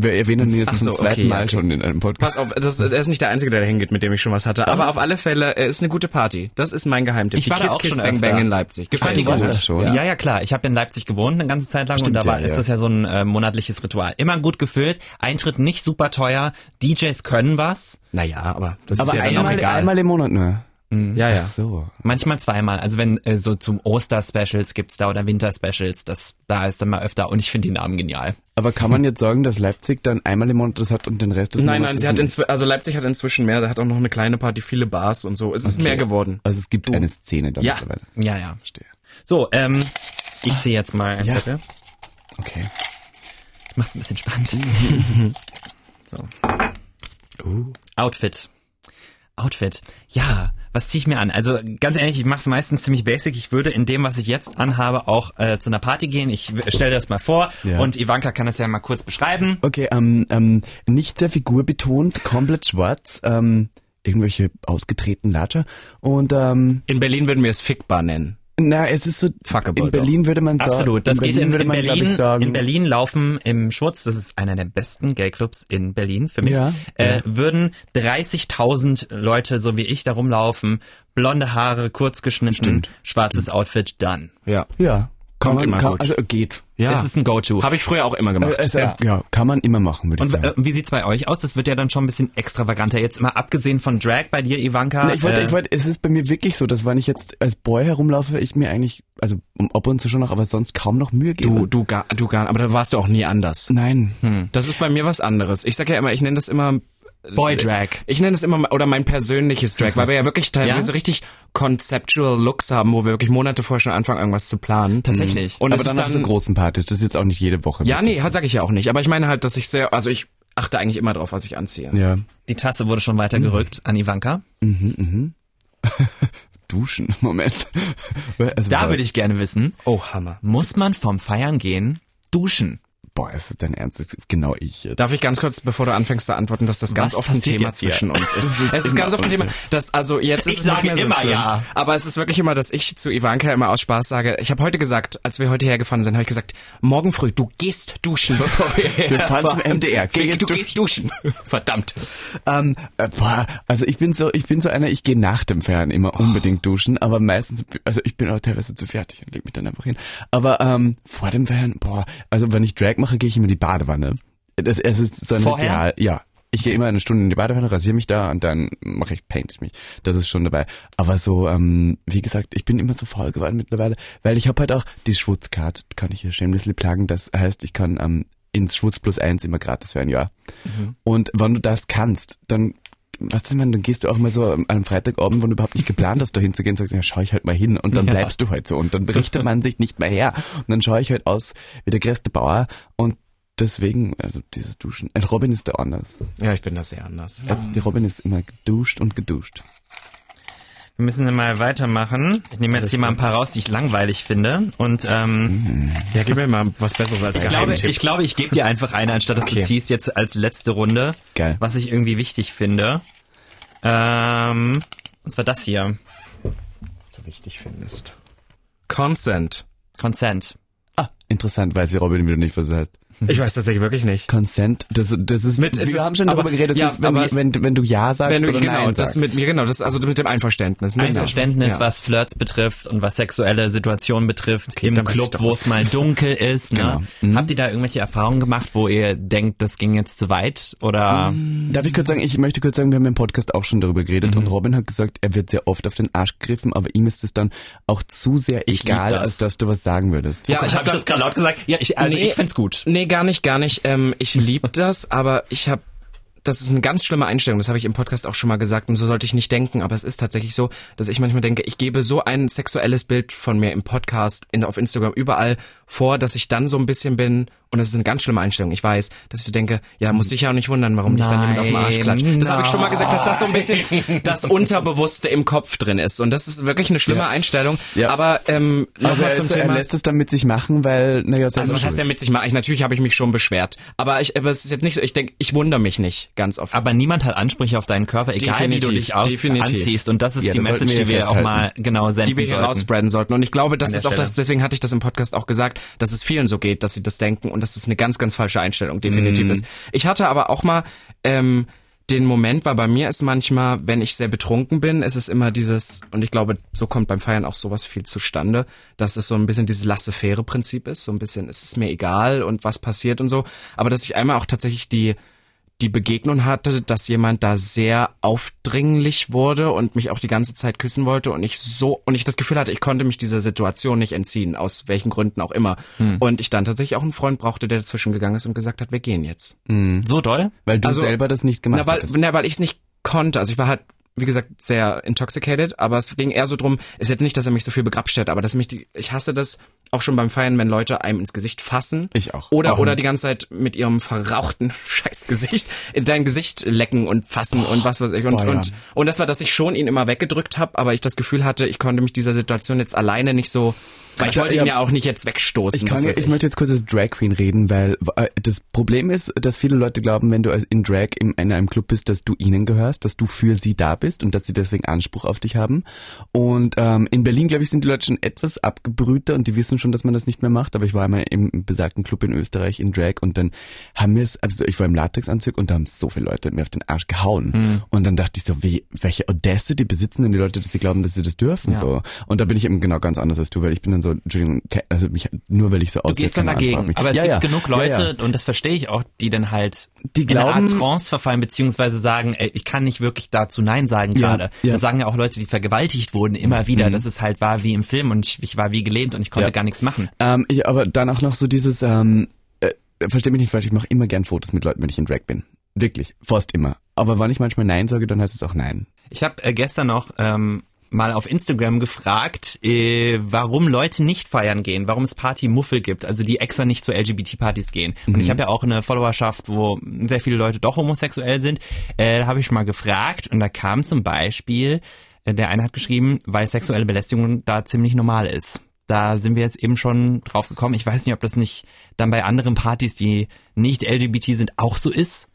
Wir erwähnen ihn jetzt so, zum zweiten okay, Mal okay. schon in einem Podcast. Pass auf, das, er ist nicht der Einzige, der da hingeht, mit dem ich schon was hatte. Aber auf alle Fälle, er ist eine gute Party. Das ist mein Geheimtipp. Ich Die war da Kiss auch Kiss schon Bang öfter. Bang in Leipzig. Gefällt Ah, warst gut. das schon? Ja. Ja. ja, klar. Ich habe in Leipzig gewohnt eine ganze Zeit lang Stimmt, und da war, ja, ist ja. das ja so ein äh, monatliches Ritual. Immer gut gefüllt, Eintritt nicht super teuer, DJs können was. Naja, aber das Aber ist ja einmal, egal. einmal im Monat nur. Ja, ja. Ach so. Manchmal zweimal. Also wenn äh, so zum Oster-Specials gibt's da oder Winter-Specials, das da ist dann mal öfter und ich finde die Namen genial. Aber kann man jetzt sagen, dass Leipzig dann einmal im Monat das hat und den Rest des Nein, Monats nein, sie ist hat ein- inzwischen, also Leipzig hat inzwischen mehr, da hat auch noch eine kleine Party, viele Bars und so. Es ist Okay. mehr geworden. Also es gibt eine Szene da Ja. mittlerweile. Ja, ja. Verstehe. So, ähm, ich ziehe jetzt mal einen Ja. Zettel. Okay. Ich mach's ein bisschen spannend. so. Outfit. Outfit. Ja, was ziehe ich mir an? Also ganz ehrlich, ich mache es meistens ziemlich basic. Ich würde in dem, was ich jetzt anhabe, auch äh, zu einer Party gehen. Ich stelle das mal vor Ja. und Ivanka kann das ja mal kurz beschreiben. Okay, ähm, ähm, nicht sehr figurbetont, komplett schwarz, ähm, irgendwelche ausgetretenen Latscher und ähm, In Berlin würden wir es Fickbar nennen. Na, es ist so Fuckable in Berlin würde man sagen, Absolut. Das in geht Berlin in, würde in man, Berlin. ich, sagen, In Berlin laufen im Schurz, das ist einer der besten Gayclubs in Berlin für mich, Ja, äh, ja. würden 30.000 Leute, so wie ich, darum laufen, blonde Haare, kurz geschnitten, Stimmt, schwarzes Outfit, dann. Ja. Ja. Kommt man, immer kann, gut. Also geht. Ja. Das ist ein Go-To. Habe ich früher auch immer gemacht. Also, ja. kann man immer machen, würde ich Und sagen. äh, wie sieht's bei euch aus? Das wird ja dann schon ein bisschen extravaganter. Jetzt mal abgesehen von Drag bei dir, Ivanka. Na, ich wollte, äh, ich wollte, es ist bei mir wirklich so, dass wenn ich jetzt als Boy herumlaufe, ich mir eigentlich, also um- ab und zu schon noch, aber sonst kaum noch Mühe gebe. Du, du gar, du gar, aber da warst du auch nie anders. Nein. Das ist bei mir was anderes. Ich sag ja immer, ich nenne das immer Boy Drag. Ich nenne es immer oder mein persönliches Drag, weil wir ja wirklich teilweise Ja? richtig conceptual Looks haben, wo wir wirklich Monate vorher schon anfangen, irgendwas zu planen. Tatsächlich. Und aber dann auf so großen Partys, das ist jetzt auch nicht jede Woche. ja, nee, sag ich ja auch nicht. Aber ich meine halt, dass ich sehr, also ich achte eigentlich immer drauf, was ich anziehe. Ja. Die Tasse wurde schon weitergerückt an Ivanka. Duschen, Moment. Also Da würde ich gerne wissen, Oh, Hammer. muss man vom Feiern gehen duschen? Boah, ist das dein Ernst? Genau ich jetzt. Darf ich ganz kurz, bevor du anfängst zu antworten, dass das ganz Was oft ein Thema zwischen uns ist. es ist ganz oft ein Thema, dass also jetzt ist Ich es nicht sage mehr so immer ja. aber es ist wirklich immer, dass ich zu Ivanka immer aus Spaß sage, ich habe heute gesagt, als wir heute hergefahren sind, habe ich gesagt, morgen früh, du gehst duschen, bevor wir Wir fahren zum MDR. Geh du duschen. gehst duschen. Verdammt. Ähm, äh, boah, also ich bin so, ich bin so einer, ich gehe nach dem Feiern immer unbedingt duschen, aber meistens, also ich bin auch teilweise zu fertig und leg mich dann einfach hin. Aber ähm, vor dem Feiern, boah, also wenn ich Drag mache, gehe ich immer in die Badewanne. Das, es ist so ein Vorher? Ritual, ja. Ich gehe immer eine Stunde in die Badewanne, rasiere mich da und dann mache ich, paint ich mich. Das ist schon dabei. Aber so, ähm, wie gesagt, ich bin immer so faul geworden mittlerweile, weil ich habe halt auch die Schwutzcard, kann ich hier shamelessly plagen. Das heißt, ich kann ähm, ins Schwutz plus eins immer gratis für ein Jahr. Und wenn du das kannst, dann was ist man, dann gehst du auch mal so am- Freitagabend, wenn du überhaupt nicht geplant hast, da hinzugehen, sagst, ja, schau ich halt mal hin und dann Ja. bleibst du halt so und dann berichtet man sich nicht mehr her und dann schaue ich halt aus wie der größte Bauer und deswegen, also dieses Duschen, ein Robin ist da anders. Ja, ich bin da sehr anders. Äh, Die Robin ist immer geduscht und geduscht. Wir müssen mal weitermachen. Ich nehme jetzt hier mal ein paar raus, die ich langweilig finde. Und ähm, Ja, gib mir mal was Besseres als Geheimtipp. ich, glaube, ich gebe dir einfach eine, anstatt dass Okay. du ziehst jetzt als letzte Runde, Geil. was ich irgendwie wichtig finde. Ähm, und zwar das hier. was du wichtig findest. Consent. Consent. Ah, interessant, weiß wie Robin wieder nicht, was das heißt. Ich weiß tatsächlich wirklich nicht. Consent, das, das ist, Mit- es wir ist- haben schon darüber aber- geredet, das ja, ist, wenn, es- wenn, wenn du Ja sagst Wenn du, oder genau, Nein das sagst. mit mir, genau, das, also mit dem Einverständnis. Ne? Einverständnis, Ja. was Flirts betrifft und was sexuelle Situationen betrifft, im weiß ich Club, wo es mal dunkel ist. Ne? Genau. Mhm. Habt ihr da irgendwelche Erfahrungen gemacht, wo ihr denkt, das ging jetzt zu weit? Oder Darf ich kurz sagen, ich möchte kurz sagen, wir haben im Podcast auch schon darüber geredet Mhm. und Robin hat gesagt, er wird sehr oft auf den Arsch gegriffen, aber ihm ist es dann auch zu sehr Ich egal, das. als dass du was sagen würdest. Ja, ich hab habe gerade laut gesagt? Ja, ich, also ich find's gut. Nee, gar nicht, gar nicht. Ähm, ich liebe das, aber ich habe das ist eine ganz schlimme Einstellung, das habe ich im Podcast auch schon mal gesagt und so sollte ich nicht denken, aber es ist tatsächlich so, dass ich manchmal denke, ich gebe so ein sexuelles Bild von mir im Podcast, in, auf Instagram, überall vor, dass ich dann so ein bisschen bin und das ist eine ganz schlimme Einstellung, ich weiß, dass ich so denke, ja, muss dich ja auch nicht wundern, warum dich dann jemand auf den Arsch klatscht. Das habe ich schon mal gesagt, dass das so ein bisschen das Unterbewusste im Kopf drin ist und das ist wirklich eine schlimme Einstellung, Ja. aber ähm, Also nochmal er, zum ist, er Thema... lässt es dann mit sich machen, weil, naja, Also was heißt denn mit sich machen? Ich, natürlich habe ich mich schon beschwert. Aber ich, aber es ist jetzt nicht so, ich denke, ich wundere mich nicht ganz oft. Aber niemand hat Ansprüche auf deinen Körper, egal wie du Definitiv, dich aus definitiv. anziehst. Und das ist Ja, die das Message, wir die wir auch mal genau senden die wir hier sollten. rausspreaden sollten. Und ich glaube, das An ist auch das, deswegen hatte ich das im Podcast auch gesagt, dass es vielen so geht, dass sie das denken und dass es eine ganz, ganz falsche Einstellung definitiv Mhm. ist. Ich hatte aber auch mal ähm, den Moment, weil bei mir ist manchmal, wenn ich sehr betrunken bin, ist es immer dieses, und ich glaube, so kommt beim Feiern auch sowas viel zustande, dass es so ein bisschen dieses laissez-faire-Prinzip ist, so ein bisschen, es ist mir egal und was passiert und so, aber dass ich einmal auch tatsächlich die die Begegnung hatte, dass jemand da sehr aufdringlich wurde und mich auch die ganze Zeit küssen wollte und ich so und ich das Gefühl hatte, ich konnte mich dieser Situation nicht entziehen, aus welchen Gründen auch immer. Und ich dann tatsächlich auch einen Freund brauchte, der dazwischen gegangen ist und gesagt hat, wir gehen jetzt. So doll? Weil du Also- selber das nicht gemacht Na, weil, hattest. na, weil ich es nicht konnte. Also ich war halt, wie gesagt, sehr intoxicated, aber es ging eher so drum, ist jetzt nicht, dass er mich so viel begrapscht hat, aber dass mich die, ich hasse das auch schon beim Feiern, wenn Leute einem ins Gesicht fassen. Ich auch. Oder, Auch. oder die ganze Zeit mit ihrem verrauchten Scheißgesicht in dein Gesicht lecken und fassen und was weiß ich. Und, und, und das war, dass ich schon ihn immer weggedrückt habe, aber ich das Gefühl hatte, ich konnte mich dieser Situation jetzt alleine nicht so, weil ich wollte ihn ja. auch nicht jetzt wegstoßen. Ich, kann, weiß ich möchte jetzt kurz als Drag Queen reden, weil äh, das Problem ist, dass viele Leute glauben, wenn du in Drag in, in einem Club bist, dass du ihnen gehörst, dass du für sie da bist. Bist und dass sie deswegen Anspruch auf dich haben. Und ähm, in Berlin, glaube ich, sind die Leute schon etwas abgebrühter und die wissen schon, dass man das nicht mehr macht. Aber ich war einmal im besagten Club in Österreich in Drag und dann haben wir es, also ich war im Latexanzug und da haben so viele Leute mir auf den Arsch gehauen. Mhm. Und dann dachte ich so, wie, welche Audacity besitzen denn die Leute, dass sie glauben, dass sie das dürfen? Ja. So. Und da bin ich eben genau ganz anders als du, weil ich bin dann so, Entschuldigung, also mich, nur weil ich so aussehe. Du gehst dann dagegen. Aber es ja, gibt ja. genug Leute, und das verstehe ich auch, die dann halt die glauben, in eine Art Trance verfallen, beziehungsweise sagen, ey, ich kann nicht wirklich dazu Nein sagen gerade. Ja, Das sagen ja auch Leute, die vergewaltigt wurden, immer wieder, mhm. dass es halt war wie im Film und ich, ich war wie gelähmt und ich konnte gar nichts machen. Ähm, ja, aber dann auch noch so dieses, ähm, äh, versteh mich nicht falsch, ich mache immer gern Fotos mit Leuten, wenn ich in Drag bin. Wirklich, fast immer. Aber wenn ich manchmal Nein sage, dann heißt es auch Nein. Ich habe äh, gestern noch ähm, mal auf Instagram gefragt, äh, warum Leute nicht feiern gehen, warum es Partymuffel gibt, also die extra nicht zu LGBT-Partys gehen. Mhm. Und ich habe ja auch eine Followerschaft, wo sehr viele Leute doch homosexuell sind. Äh, da habe ich mal gefragt und da kam zum Beispiel, äh, der eine hat geschrieben, weil sexuelle Belästigung da ziemlich normal ist. Da sind wir jetzt eben schon drauf gekommen. Ich weiß nicht, ob das nicht dann bei anderen Partys, die nicht LGBT sind, auch so ist.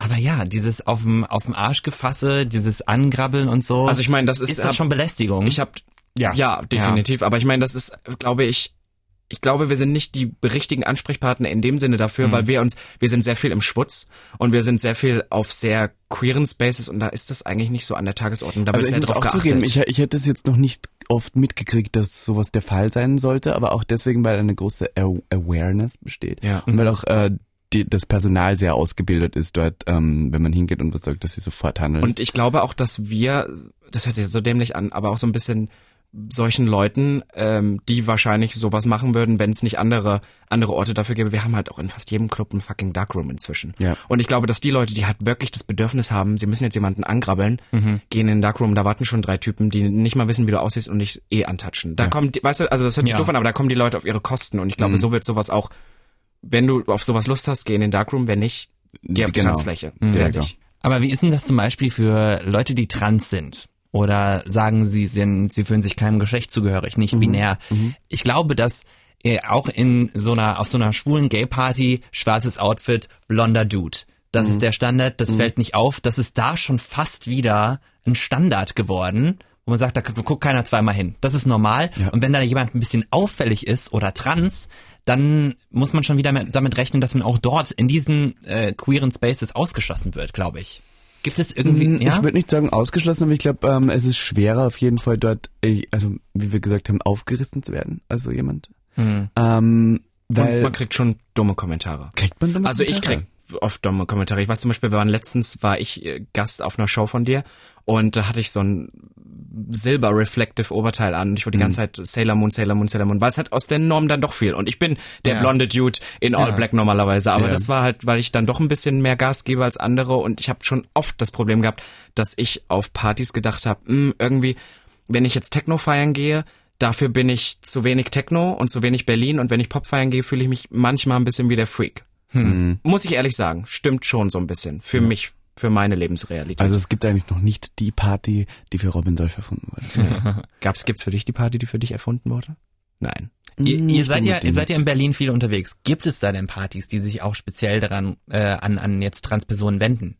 Aber ja, dieses auf dem auf dem Arsch gefasse, dieses Angrabbeln und so. Also ich meine, das ist, ist das hab, schon Belästigung. Ich habe ja, ja, definitiv. Ja. Aber ich meine, das ist, glaube ich, ich glaube, wir sind nicht die richtigen Ansprechpartner in dem Sinne dafür, mhm. weil wir uns, wir sind sehr viel im Schwutz und wir sind sehr viel auf sehr queeren Spaces und da ist das eigentlich nicht so an der Tagesordnung. Da wird also sehr drauf geachtet. Zugeben, ich, ich hätte es jetzt noch nicht oft mitgekriegt, dass sowas der Fall sein sollte, aber auch deswegen, weil eine große Awareness besteht ja. und weil auch äh, die, das Personal sehr ausgebildet ist dort, ähm, wenn man hingeht und was sagt, dass sie sofort handeln. Und ich glaube auch, dass wir, das hört sich so dämlich an, aber auch so ein bisschen solchen Leuten, ähm, die wahrscheinlich sowas machen würden, wenn es nicht andere andere Orte dafür gäbe. Wir haben halt auch in fast jedem Club ein fucking Darkroom inzwischen. Ja. Und ich glaube, dass die Leute, die halt wirklich das Bedürfnis haben, sie müssen jetzt jemanden angrabbeln, mhm. gehen in den Darkroom, da warten schon drei Typen, die nicht mal wissen, wie du aussiehst und dich eh antatschen. Da ja. kommen, weißt du, also das hört sich ja. doof an, aber da kommen die Leute auf ihre Kosten und ich glaube, mhm. so wird sowas auch wenn du auf sowas Lust hast, geh in den Darkroom, wenn nicht, geh auf die genau. Tanzfläche. Mhm. Genau. Aber wie ist denn das zum Beispiel für Leute, die trans sind? Oder sagen sie sind, sie fühlen sich keinem Geschlecht zugehörig, nicht mhm. binär. Mhm. Ich glaube, dass äh, auch in so einer, auf so einer schwulen Gay-Party, schwarzes Outfit, blonder Dude. Das ist mhm. der Standard, das mhm. fällt nicht auf. Das ist da schon fast wieder ein Standard geworden wo man sagt, da guckt keiner zweimal hin. Das ist normal. Ja. Und wenn da jemand ein bisschen auffällig ist oder trans, dann muss man schon wieder damit rechnen, dass man auch dort in diesen äh, queeren Spaces ausgeschlossen wird, glaube ich. Gibt es irgendwie? Mm, ja? Ich würde nicht sagen ausgeschlossen, aber ich glaube, ähm, es ist schwerer auf jeden Fall dort, äh, also wie wir gesagt haben, aufgerissen zu werden. Also jemand. Hm. Ähm, weil Und man kriegt schon dumme Kommentare. Kriegt man dumme also Kommentare? Also ich krieg oft dumme Kommentare. Ich weiß zum Beispiel, wir waren letztens, war ich äh, Gast auf einer Show von dir und da hatte ich so ein Silber-Reflective Oberteil an und ich wurde die ganze mhm. Zeit Sailor Moon, Sailor Moon, Sailor Moon, weil es halt aus der Norm dann doch viel. Und ich bin der ja. blonde Dude in All ja. Black normalerweise, aber ja. das war halt, weil ich dann doch ein bisschen mehr Gas gebe als andere und ich habe schon oft das Problem gehabt, dass ich auf Partys gedacht habe, hm, irgendwie, wenn ich jetzt Techno feiern gehe, dafür bin ich zu wenig Techno und zu wenig Berlin und wenn ich Pop feiern gehe, fühle ich mich manchmal ein bisschen wie der Freak. Hm. Mhm. Muss ich ehrlich sagen, stimmt schon so ein bisschen. Für mich für meine Lebensrealität. Also es gibt eigentlich noch nicht die Party, die für Robin Solf erfunden wurde. Gab's, gibt's für dich die Party, die für dich erfunden wurde? Nein. Ihr, ihr seid ja, ihr seid ja in Berlin viel unterwegs. Gibt es da denn Partys, die sich auch speziell daran äh, an an jetzt Transpersonen wenden?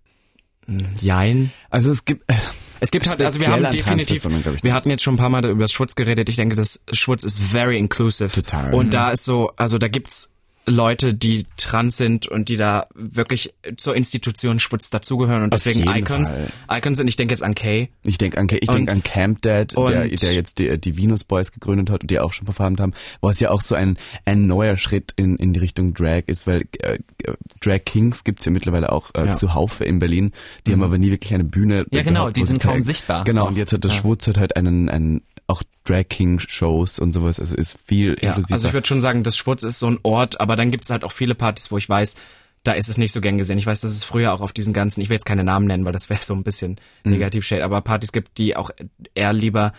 Jein. Also es gibt äh, es gibt halt, also wir haben definitiv, wir hatten jetzt schon ein paar Mal über das Schwutz geredet. Ich denke, das Schwutz ist very inclusive. Total. Und mhm. da ist so, also da gibt's Leute, die trans sind und die da wirklich zur Institution Schwutz dazugehören und deswegen Icons, Fall. Icons sind. Ich denke jetzt an Kay. Ich denke an Kay, ich denke an Camp Dad, der, der jetzt die, die Venus Boys gegründet hat und die auch schon performt haben, wo es ja auch so ein, ein neuer Schritt in, in die Richtung Drag ist, weil äh, Drag Kings gibt's ja mittlerweile auch äh, ja. zuhaufe in Berlin. Die mhm. haben aber nie wirklich eine Bühne. Ja genau, die sind kaum sichtbar. Genau, und jetzt hat der ja. Schwutz halt einen, einen auch Drag King Shows und sowas, also ist viel ja, inklusiver. Also ich würde schon sagen, das Schwutz ist so ein Ort, aber dann gibt es halt auch viele Partys, wo ich weiß, da ist es nicht so gern gesehen. Ich weiß, dass es früher auch auf diesen ganzen, ich will jetzt keine Namen nennen, weil das wäre so ein bisschen mhm. negativ shade, aber Partys gibt, die auch eher lieber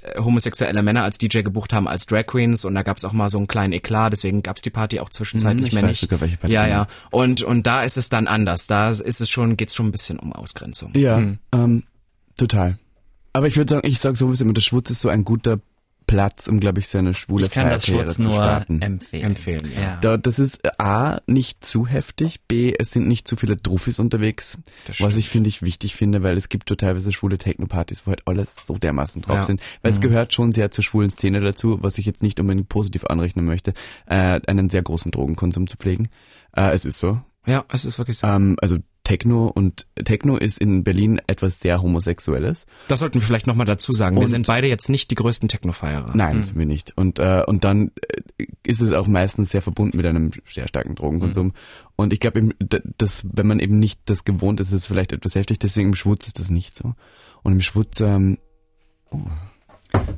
äh, homosexuelle Männer als DJ gebucht haben als Drag Queens und da gab es auch mal so einen kleinen Eklat, deswegen gab es die Party auch zwischenzeitlich hm, mehr nicht. Sogar, welche Party ja, ja. Und und da ist es dann anders. Da ist es schon, geht's schon ein bisschen um Ausgrenzung. Ja, hm. ähm, total. Aber ich würde sagen, ich sage sowieso immer, der Schwutz ist so ein guter Platz, um, glaube ich, seine schwule ich kann das Schwutz zu nur starten. empfehlen. Empfehlen, ja. Da, das ist A, nicht zu heftig, B, es sind nicht zu viele Truffis unterwegs, Das was ich finde ich wichtig finde, weil es gibt so teilweise schwule Techno-Partys, wo halt alles so dermaßen drauf Ja. sind, weil es gehört schon sehr zur schwulen Szene dazu, was ich jetzt nicht unbedingt positiv anrechnen möchte, äh, einen sehr großen Drogenkonsum zu pflegen. Äh, es ist so. Ja, es ist wirklich so. Ähm, also Techno und Techno ist in Berlin etwas sehr Homosexuelles. Das sollten wir vielleicht nochmal dazu sagen. Wir Und- sind beide jetzt nicht die größten Techno-Feierer. Nein, sind wir nicht. Und, äh, und dann äh, ist es auch meistens sehr verbunden mit einem sehr starken Drogenkonsum. Und ich glaube, dass, wenn man eben nicht das gewohnt ist, ist es vielleicht etwas heftig. Deswegen im Schwutz ist das nicht so. Und im Schwutz, ähm,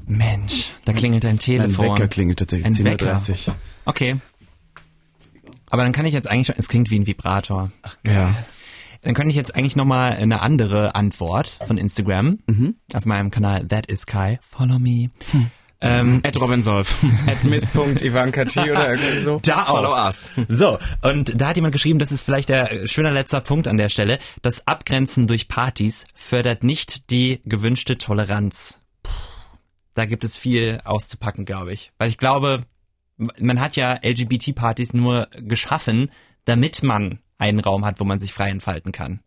Mensch, da klingelt ein Telefon. Wecker klingelt tatsächlich Ein 10.30 Uhr. Okay. Aber dann kann ich jetzt eigentlich schon, es klingt wie ein Vibrator. Ja. Dann könnte ich jetzt eigentlich nochmal eine andere Antwort von Instagram auf meinem Kanal That is Kai. Follow me. Ähm, At Robin Solf. At miss.ivankat oder irgendwie so. Da auch. Follow us. So, und da hat jemand geschrieben, das ist vielleicht der äh, schöne letzter Punkt an der Stelle, das Abgrenzen durch Partys fördert nicht die gewünschte Toleranz. Da gibt es viel auszupacken, glaube ich. Weil ich glaube, man hat ja LGBT-Partys nur geschaffen, damit man einen Raum hat, wo man sich frei entfalten kann.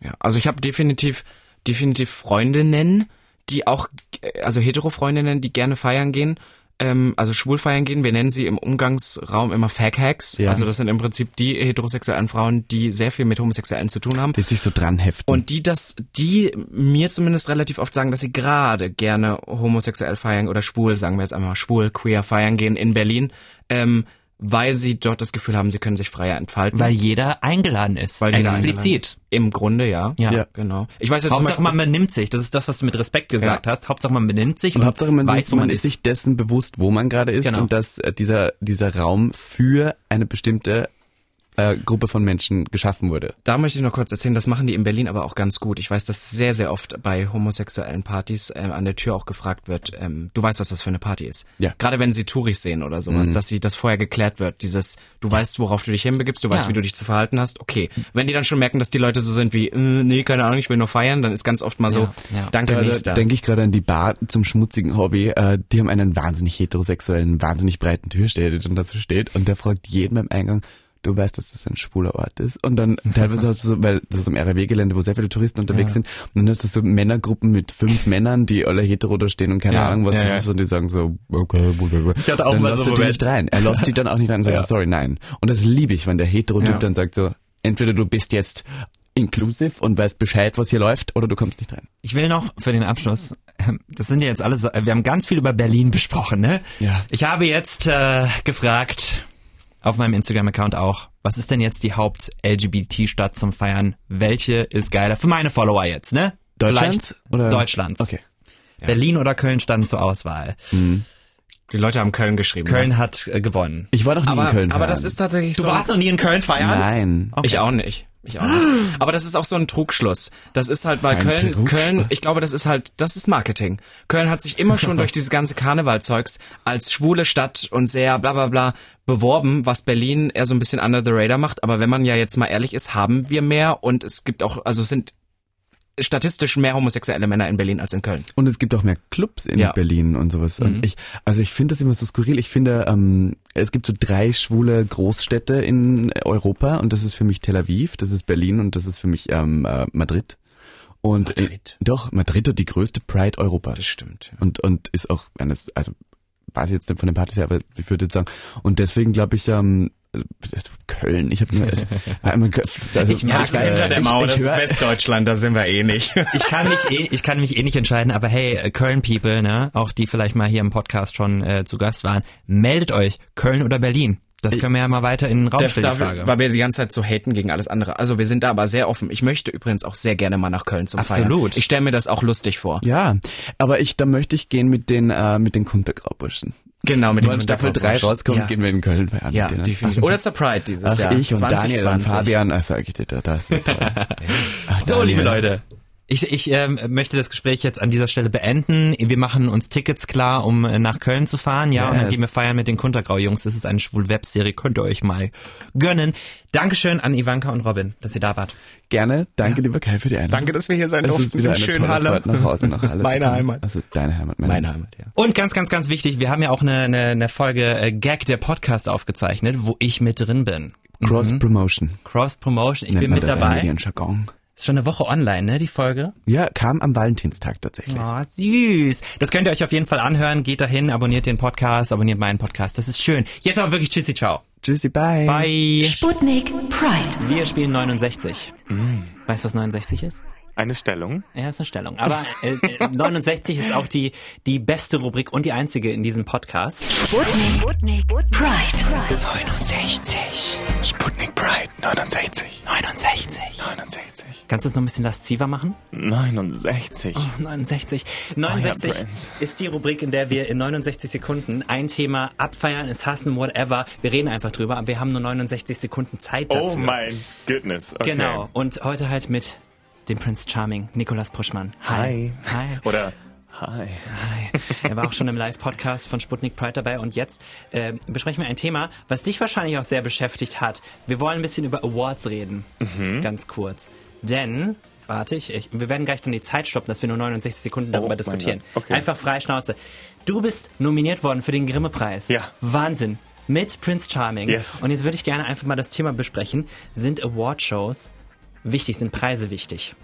Ja, also ich habe definitiv, definitiv Freundinnen, die auch, äh, also hetero-Freundinnen, die gerne feiern gehen, ähm, also schwul feiern gehen. Wir nennen sie im Umgangsraum immer Fag-Hacks. Ja. Also das sind im Prinzip die heterosexuellen Frauen, die sehr viel mit Homosexuellen zu tun haben. Die sich so dran heften. Und die das, die mir zumindest relativ oft sagen, dass sie gerade gerne homosexuell feiern oder schwul, sagen wir jetzt einmal schwul, queer feiern gehen in Berlin, ähm, weil sie dort das Gefühl haben, sie können sich freier entfalten. Weil jeder eingeladen ist. Weil jeder eingeladen Explizit. ist. Im Grunde, ja. Ja. Ja. Genau. Ich weiß jetzt Hauptsache Beispiel, man benimmt sich. Das ist das, was du mit Respekt gesagt Ja. hast. Hauptsache man benimmt sich Und Hauptsache man, weiß, sieht, wo man, man ist. ist sich dessen bewusst, wo man gerade ist Genau. und dass äh, dieser, dieser Raum für eine bestimmte äh, Gruppe von Menschen geschaffen wurde. Da möchte ich noch kurz erzählen, das machen die in Berlin aber auch ganz gut. Ich weiß, dass sehr, sehr oft bei homosexuellen Partys ähm, an der Tür auch gefragt wird, ähm, du weißt, was das für eine Party ist. Ja. Gerade wenn sie Touris sehen oder sowas, dass sie das vorher geklärt wird. Dieses, du weißt, worauf du dich hinbegibst, du weißt, Ja. wie du dich zu verhalten hast. Okay. Wenn die dann schon merken, dass die Leute so sind wie, äh, nee, keine Ahnung, ich will nur feiern, dann ist ganz oft mal so, Ja, ja. danke, Da, nächster. da denke ich gerade an die Bar zum schmutzigen Hobby. Äh, die haben einen wahnsinnig heterosexuellen, wahnsinnig breiten Türsteher, der dann da so steht und der fragt jeden beim Eingang, du weißt, dass das ein schwuler Ort ist. Und dann teilweise hast du so, weil das ist am RW-Gelände, wo sehr viele Touristen unterwegs sind, und dann hast du so Männergruppen mit fünf Männern, die alle hetero da stehen und keine Ja, Ahnung, was ja, das ja. ist, und die sagen so, okay, whatever. Ich hatte auch dann mal so er einen die Moment. nicht rein. Er lässt die dann auch nicht rein und sagt, Ja. so, sorry, nein. Und das liebe ich, wenn der hetero-Typ Ja. dann sagt so, entweder du bist jetzt inclusive und weißt Bescheid, was hier läuft, oder du kommst nicht rein. Ich will noch für den Abschluss, das sind ja jetzt alles, wir haben ganz viel über Berlin besprochen, ne? Ja. Ich habe jetzt äh, gefragt, auf meinem Instagram-Account auch, was ist denn jetzt die Haupt-LGBT-Stadt zum Feiern? Welche ist geiler? Für meine Follower jetzt, ne? Deutschlands Vielleicht oder- Deutschlands. Okay. Berlin oder Köln standen zur Auswahl. die Leute haben Köln geschrieben. Köln ja. hat äh, gewonnen. Ich war doch nie aber, in Köln. aber feiern. das ist tatsächlich Du so. warst noch nie in Köln feiern? Nein. Okay. Ich auch nicht. Ich auch nicht. Aber das ist auch so ein Trugschluss. Das ist halt, weil Ein Köln, Trugschluss. Köln, ich glaube, das ist halt, das ist Marketing. Köln hat sich immer schon durch dieses ganze Karnevalzeugs als schwule Stadt und sehr bla bla bla beworben, was Berlin eher so ein bisschen under the radar macht. Aber wenn man ja jetzt mal ehrlich ist, haben wir mehr und es gibt auch, also es sind statistisch mehr homosexuelle Männer in Berlin als in Köln. Und es gibt auch mehr Clubs in Ja. Berlin und sowas. Und ich, also ich finde das immer so skurril. Ich finde, ähm, es gibt so drei schwule Großstädte in Europa und das ist für mich Tel Aviv, das ist Berlin und das ist für mich ähm, äh, Madrid. Und Madrid? Äh, doch, Madrid hat die größte Pride Europas. Das stimmt. Ja. und und ist auch eines, also weiß ich jetzt nicht von den Partys her, aber ich würde jetzt sagen. Und deswegen glaube ich, ähm, also Köln, ich habe nur, also, einmal, also, Ich merke ich- es hinter der ich- Mauer, ich das ist Westdeutschland, da sind wir eh nicht. Ich kann mich eh, ich kann mich eh nicht entscheiden, aber hey, äh, Köln People, ne, auch die vielleicht mal hier im Podcast schon äh, zu Gast waren, meldet euch, Köln oder Berlin. Das können wir ja mal weiter in den Raum stellen, Frage. weil wir die ganze Zeit so haten gegen alles andere. Also wir sind da aber sehr offen. Ich möchte übrigens auch sehr gerne mal nach Köln zum Absolut. Feiern. Ich stelle mir das auch lustig vor. Ja, aber ich, da möchte ich gehen mit den, äh, mit den Kuntergrauburschen. Genau, mit Wenn dem Staffel 3 Hintergrund. rauskommt, Ja. gehen wir in Köln feiern Ja, mit denen. definitiv. Oder zur Pride dieses Ach, Jahr. ich und Daniel und 2020. Fabian, da, das wird toll. So, liebe Leute, Ich, ich ähm, möchte das Gespräch jetzt an dieser Stelle beenden. Wir machen uns Tickets klar, um äh, nach Köln zu fahren, ja, yes. und dann gehen wir feiern mit den Kuntergrau-Jungs. Das ist eine schwul Webserie, könnt ihr euch mal gönnen. Dankeschön an Ivanka und Robin, dass ihr da wart. Gerne. Danke, ja. lieber Kai, für die Einladung. Danke, dass wir hier sein durften. Es ist wieder eine schöne Halle. Fahrt nach Hause, nach Halle meine Heimat. Also deine Heimat, meine, meine Heimat. ja. Und ganz, ganz, ganz wichtig, wir haben ja auch eine, eine, eine Folge äh, Gag der Podcast aufgezeichnet, wo ich mit drin bin. Cross Promotion. Mhm. Cross Promotion. Ich Nennt bin mit dabei. Jargon. Ist schon eine Woche online, ne, die Folge? Ja, kam am Valentinstag tatsächlich. Oh, süß. Das könnt ihr euch auf jeden Fall anhören. Geht dahin, abonniert den Podcast, abonniert meinen Podcast. Das ist schön. Jetzt aber wirklich Tschüssi, ciao. Tschüssi, bye. Bye. Sputnik Pride. Wir spielen 69. Mm. Weißt du, was 69 ist? Eine Stellung. Ja, ist eine Stellung. Aber äh, 69 ist auch die, die beste Rubrik und die einzige in diesem Podcast. Sputnik, Sputnik, Pride. 69. Sputnik Pride 69. 69. 69. Kannst du es noch ein bisschen lasziver machen? 69. Oh, 69. 69 oh, ist die Rubrik, in der wir in 69 Sekunden ein Thema abfeiern, es hassen, whatever. Wir reden einfach drüber, aber wir haben nur 69 Sekunden Zeit dafür. Oh mein Goodness. Okay. Genau. Und heute halt mit dem Prince Charming, Nikolas Puschmann. Hi. Hi. Oder Hi. Hi. Er war auch schon im Live-Podcast von Sputnik Pride dabei und jetzt äh, besprechen wir ein Thema, was dich wahrscheinlich auch sehr beschäftigt hat. Wir wollen ein bisschen über Awards reden. Mhm. Ganz kurz. Denn, warte ich, ich, wir werden gleich dann die Zeit stoppen, dass wir nur 69 Sekunden darüber oh, diskutieren. Okay. Einfach frei Schnauze. Du bist nominiert worden für den Grimme-Preis. Ja. Wahnsinn. Mit Prince Charming. Yes. Und jetzt würde ich gerne einfach mal das Thema besprechen. Sind Awardshows wichtig? Sind Preise wichtig?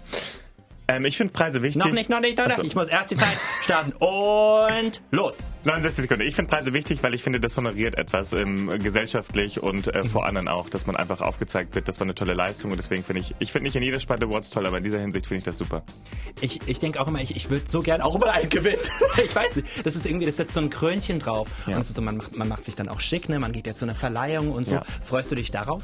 Ähm, ich finde Preise wichtig. Noch nicht, noch nicht, noch nicht. Ich muss erst die Zeit starten. Und los. 69 Sekunden. Ich finde Preise wichtig, weil ich finde, das honoriert etwas ähm, gesellschaftlich und äh, vor anderen auch, dass man einfach aufgezeigt wird, das war eine tolle Leistung und deswegen finde ich, ich finde nicht in jeder Sparte Awards toll, aber in dieser Hinsicht finde ich das super. Ich, ich denke auch immer, ich, ich würde so gern auch mal einen gewinnen. ich weiß nicht. Das ist irgendwie, das setzt so ein Krönchen drauf. Ja. Und so, man macht, man macht sich dann auch schick, ne? Man geht jetzt zu einer Verleihung und so. Ja. Freust du dich darauf?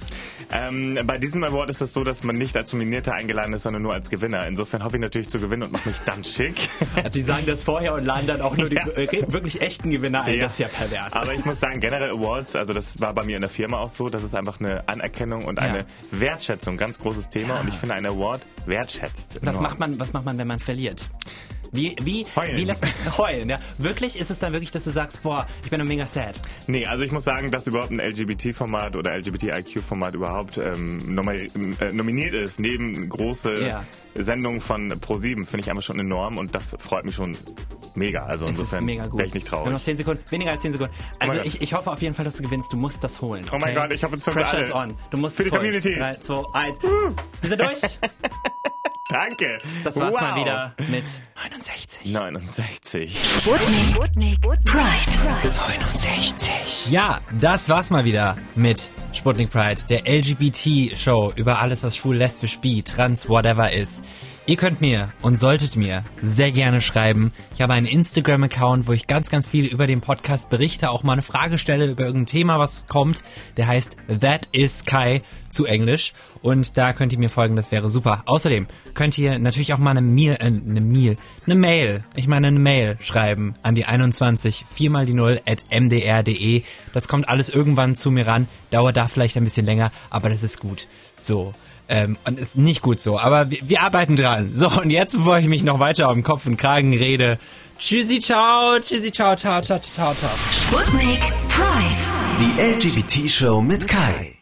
Ähm, bei diesem Award ist es so, dass man nicht als Nominierter eingeladen ist, sondern nur als Gewinner. Insofern hoffe ich natürlich zu gewinnen und mache mich dann schick. Die sagen das vorher und laden dann auch nur die ja. wirklich echten Gewinner ein. Ja. Das ist ja pervers. Aber ich muss sagen, generell Awards, also das war bei mir in der Firma auch so, das ist einfach eine Anerkennung und eine ja. Wertschätzung, ganz großes Thema. Und ich finde, ein Award wertschätzt. Was macht, man, was macht man, wenn man verliert? Wie, wie, heulen. wie lässt man heulen, ja? Wirklich? Ist es dann wirklich, dass du sagst, boah, ich bin mega sad? Nee, also ich muss sagen, dass überhaupt ein LGBT-Format oder LGBTIQ-Format überhaupt ähm, äh, nominiert ist, neben große ja. Sendungen von Pro7, finde ich einfach schon enorm und das freut mich schon mega. Also es insofern wäre ich nicht traurig. Nur noch 10 Sekunden, weniger als 10 Sekunden. Also oh ich, ich hoffe auf jeden Fall, dass du gewinnst. Du musst das holen. Okay? Oh mein Gott, ich hoffe es für Pressure alle. is on. Du musst für die holen. Community. 3, 2, 1. Wir sind durch. Danke. Das war's wow. mal wieder mit 69. 69. Sputnik. Sputnik. Pride. 69. Ja, das war's mal wieder mit Sputnik Pride, der LGBT-Show über alles, was schwul, lesbisch, bi, trans, whatever ist. Ihr könnt mir und solltet mir sehr gerne schreiben. Ich habe einen Instagram-Account, wo ich ganz, ganz viel über den Podcast berichte, auch mal eine Frage stelle über irgendein Thema, was kommt. Der heißt That is Kai zu Englisch. Und da könnt ihr mir folgen, das wäre super. Außerdem könnt ihr natürlich auch mal eine Mail, äh, eine Mail, eine Mail, ich meine eine Mail schreiben an die 21 4 mal die 0 at mdr.de. Das kommt alles irgendwann zu mir ran, dauert da vielleicht ein bisschen länger, aber das ist gut. So. Ähm, und ist nicht gut so, aber wir, wir arbeiten dran. So, und jetzt, bevor ich mich noch weiter auf den Kopf und Kragen rede, tschüssi, ciao, tschüssi, ciao, ciao, ciao, ciao, ciao. Sputnik Pride. Die LGBT-Show mit Kai.